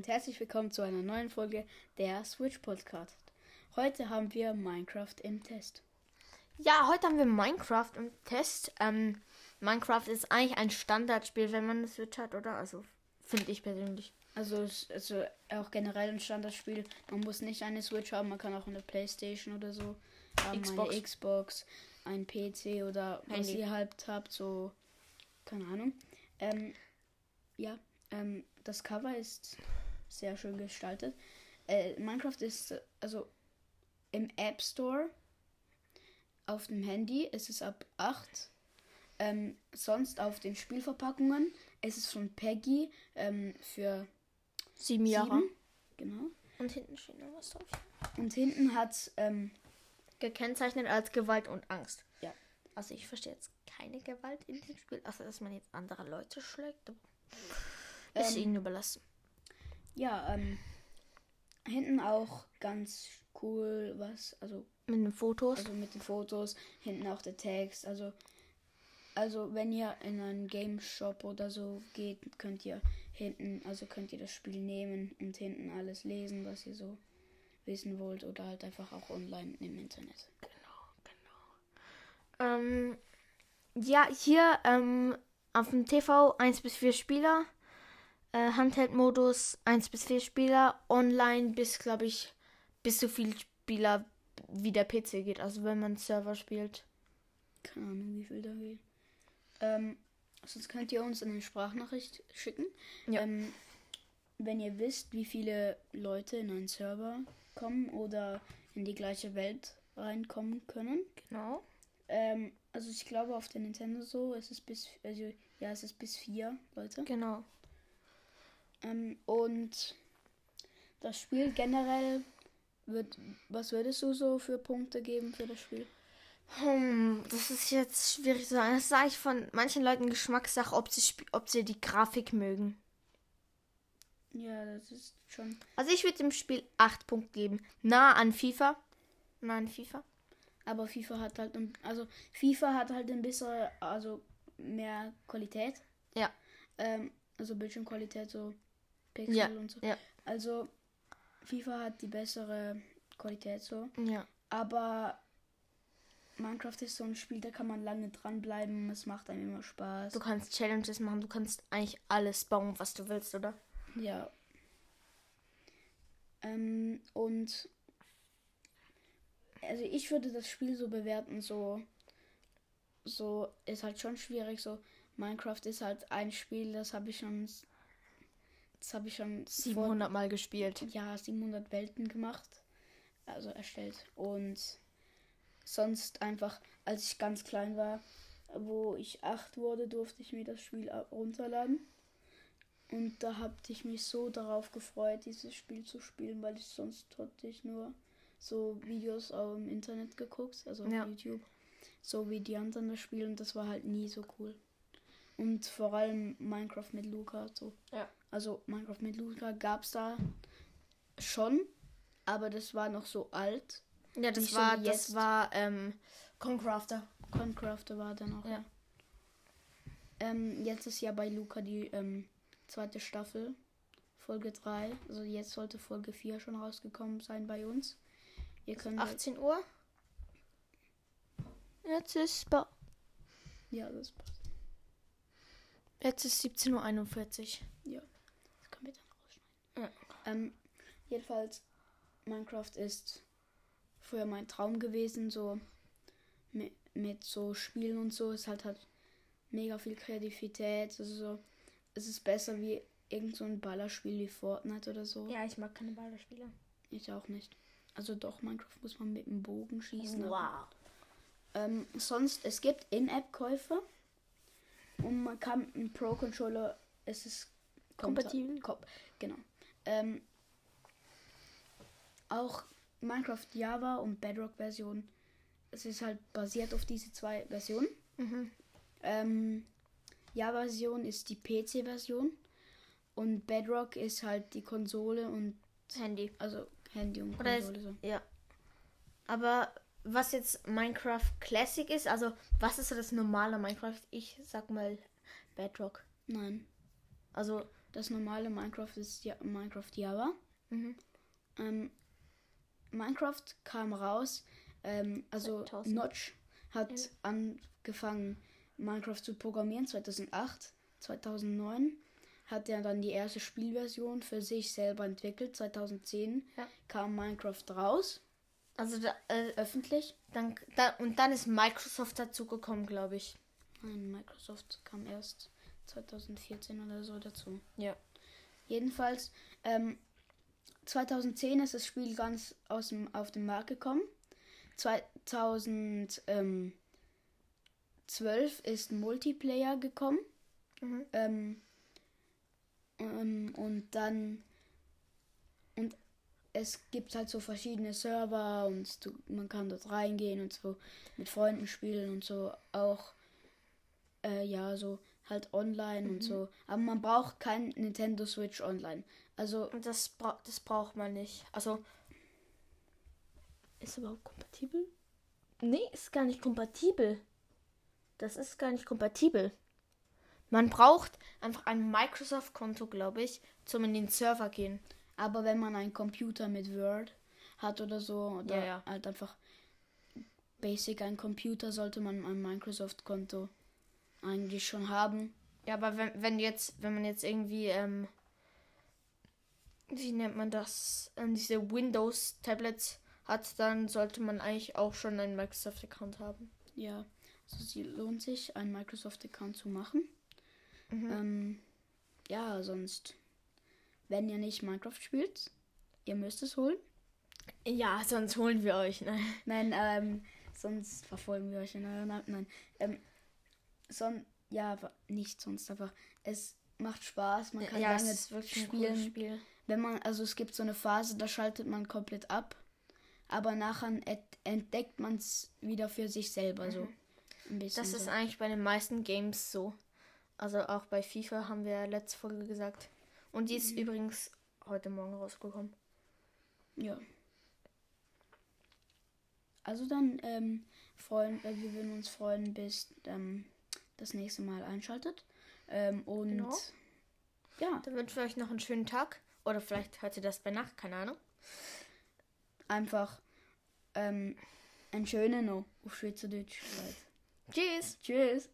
und herzlich willkommen zu einer neuen Folge der Switch Podcast. Heute haben wir Minecraft im Test. Ja, heute haben wir Minecraft im Test. Ähm, Minecraft ist eigentlich ein Standardspiel, wenn man eine Switch hat, oder? Also, finde ich persönlich. Also, also auch generell ein Standardspiel. Man muss nicht eine Switch haben, man kann auch eine Playstation oder so haben, Xbox. eine Xbox, ein PC oder was Handy. ihr halt habt, so keine Ahnung. Ähm, ja, ähm, das Cover ist sehr schön gestaltet. Äh, Minecraft ist also im App Store auf dem Handy ist es ab 8. Ähm, sonst auf den Spielverpackungen ist es von Peggy ähm, für Sieben Jahre. 7. Genau. Und hinten steht noch was drauf. Und hinten hat ähm, Gekennzeichnet als Gewalt und Angst. Ja. Also, ich verstehe jetzt keine Gewalt in dem Spiel, außer dass man jetzt andere Leute schlägt. aber Ist Ähm, ihnen überlassen. Ja ähm, hinten auch ganz cool was also Mit den Fotos. also mit den Fotos hinten auch der Text also also wenn ihr in einen Game Shop oder so geht könnt ihr hinten also könnt ihr das Spiel nehmen und hinten alles lesen was ihr so wissen wollt oder halt einfach auch online im Internet Ähm, ja, hier ähm, auf dem TV 1 bis 4 Spieler. Äh, Handheld-Modus 1 bis 4 Spieler. Online bis, glaube ich, bis so viel Spieler wie der PC geht. Also wenn man Server spielt. keine Ahnung wie viel da geht ähm, sonst könnt ihr uns eine Sprachnachricht schicken Ja. Ähm, wenn ihr wisst, wie viele Leute in einen Server kommen oder in die gleiche Welt reinkommen können. Genau. Ähm, also ich glaube auf der Nintendo so ist es bis also ja es ist bis vier Leute. Genau. Ähm, und das Spiel generell wird was würdest du so für Punkte geben für das Spiel? Hm, das ist jetzt schwierig zu sagen. Das sage ich von manchen Leuten Geschmackssache, ob sie, ob sie die Grafik mögen. Ja, das ist schon Also ich würde dem Spiel 8 Punkte geben. Nah an FIFA. Nah an FIFA. aber FIFA hat halt ein- also FIFA hat halt ein bisschen also mehr Qualität. Ja. Ähm, also Bildschirmqualität, so Pixel Ja, und so. ja. Also FIFA hat die bessere Qualität so. Ja. Aber Minecraft ist so ein Spiel, da kann man lange dranbleiben. Es macht einem immer Spaß. Du kannst Challenges machen, du kannst eigentlich alles bauen, was du willst, oder? Ja. Ähm, und also ich würde das Spiel so bewerten, so so ist halt schon schwierig. So Minecraft ist halt ein Spiel, das habe ich schon das habe ich schon vor- 700 Mal gespielt. ja 700 Welten gemacht, also erstellt und sonst einfach, als ich ganz klein war, wo ich acht wurde, durfte ich mir das Spiel runterladen und da habe ich mich so darauf gefreut, dieses Spiel zu spielen, weil ich sonst hatte ich nur so Videos auf dem Internet geguckt, also auf Ja. YouTube, so wie die anderen das spielen, das war halt nie so cool. Und vor allem Minecraft mit Luca, so. Ja. Also Minecraft mit Luca gab es da schon, aber das war noch so alt. Ja, das Nicht so war, wie das jetzt. war, ähm, Concrafter. Concrafter war dann auch. Ja. Ähm, jetzt ist ja bei Luca die ähm, zweite Staffel, Folge 3. Also jetzt sollte Folge 4 schon rausgekommen sein bei uns. Ihr könnt halt- 18 Uhr. Jetzt ist, ba- ja, das passt. jetzt ist 17.41 Uhr. Das können wir dann rausschneiden. Ähm, jedenfalls, Minecraft ist früher mein Traum gewesen, so mit, mit so Spielen und so. Es hat halt mega viel Kreativität. Also so, es ist besser wie irgend so ein Ballerspiel wie Fortnite oder so. Ja, ich mag keine Ballerspiele. Ich auch nicht. Also doch, Minecraft muss man mit dem Bogen schießen. aber- Wow. Ähm, sonst, es gibt In-App-Käufe. Und man kann einen Pro-Controller, es ist Kompatibel. Kom genau. Ähm, auch Minecraft Java und Bedrock-Version. Es ist halt basiert auf diese zwei Versionen. Mhm. Ähm, Java-Version ist die PC-Version. Und Bedrock ist halt die Konsole und Handy. also Handy und Oder ist, Konsole. so. ja. Aber was jetzt Minecraft Classic ist, also was ist so das normale Minecraft? Ich sag mal Bedrock. Nein. Also Das normale Minecraft ist ja Minecraft Java. Mhm. Ähm, Minecraft kam raus, ähm, also 2000. Notch hat angefangen, Minecraft zu programmieren 2008, 2009 hat er dann die erste Spielversion für sich selber entwickelt. 2010 Ja. kam Minecraft raus, Also da, äh, öffentlich. dann, da, und dann ist Microsoft dazu gekommen, glaube ich. Nein, Microsoft kam erst 2014 oder so dazu. Ja. Jedenfalls, ähm, 2010 ist das Spiel ganz aus dem, auf den Markt gekommen. 2012 ist Multiplayer gekommen. Mhm. Ähm, ähm, und dann. Und es gibt halt so verschiedene Server und du, man kann dort reingehen und so mit Freunden spielen und so auch. Äh, ja, so halt online und so. Aber man braucht kein Nintendo Switch Online. Also, das, bra das braucht man nicht. Also. Ist überhaupt kompatibel? Nee, ist gar nicht kompatibel. Das ist gar nicht kompatibel. Man braucht einfach ein Microsoft-Konto, glaube ich, zum in den Server gehen. aber wenn man einen Computer mit Word hat oder so, oder Ja, ja. halt einfach basic ein Computer, sollte man ein Microsoft-Konto eigentlich schon haben. Ja, aber wenn, wenn jetzt, wenn man jetzt irgendwie, ähm, wie nennt man das, ähm, diese Windows-Tablets hat, dann sollte man eigentlich auch schon einen Microsoft-Account haben. Ja, also es lohnt sich, einen Microsoft-Account zu machen. Mhm. Ähm, ja, sonst, wenn ihr nicht Minecraft spielt, ihr müsst es holen. Ja, sonst holen wir euch, ne? Nein, ähm, sonst verfolgen wir euch in euren Ab- Nein, ähm, son ja, nicht sonst einfach. Es macht Spaß, man kann ja, es lange ist wirklich spielen. Spiel. Wenn man, also es gibt so eine Phase, da schaltet man komplett ab, aber nachher ent entdeckt man es wieder für sich selber so. Ein bisschen. Das ist so. eigentlich bei den meisten Games so. Also auch bei FIFA haben wir letzte Folge gesagt. Und die ist übrigens heute Morgen rausgekommen. Ja. Also dann ähm, freuen, äh, wir würden uns freuen, bis ähm, das nächste Mal einschaltet. Ähm, und Genau. ja, Dann wünschen wir euch noch einen schönen Tag. Oder vielleicht hört ihr das bei Nacht, keine Ahnung. einfach ähm, einen schönen noch auf Schweizerdeutsch. Tschüss! Tschüss.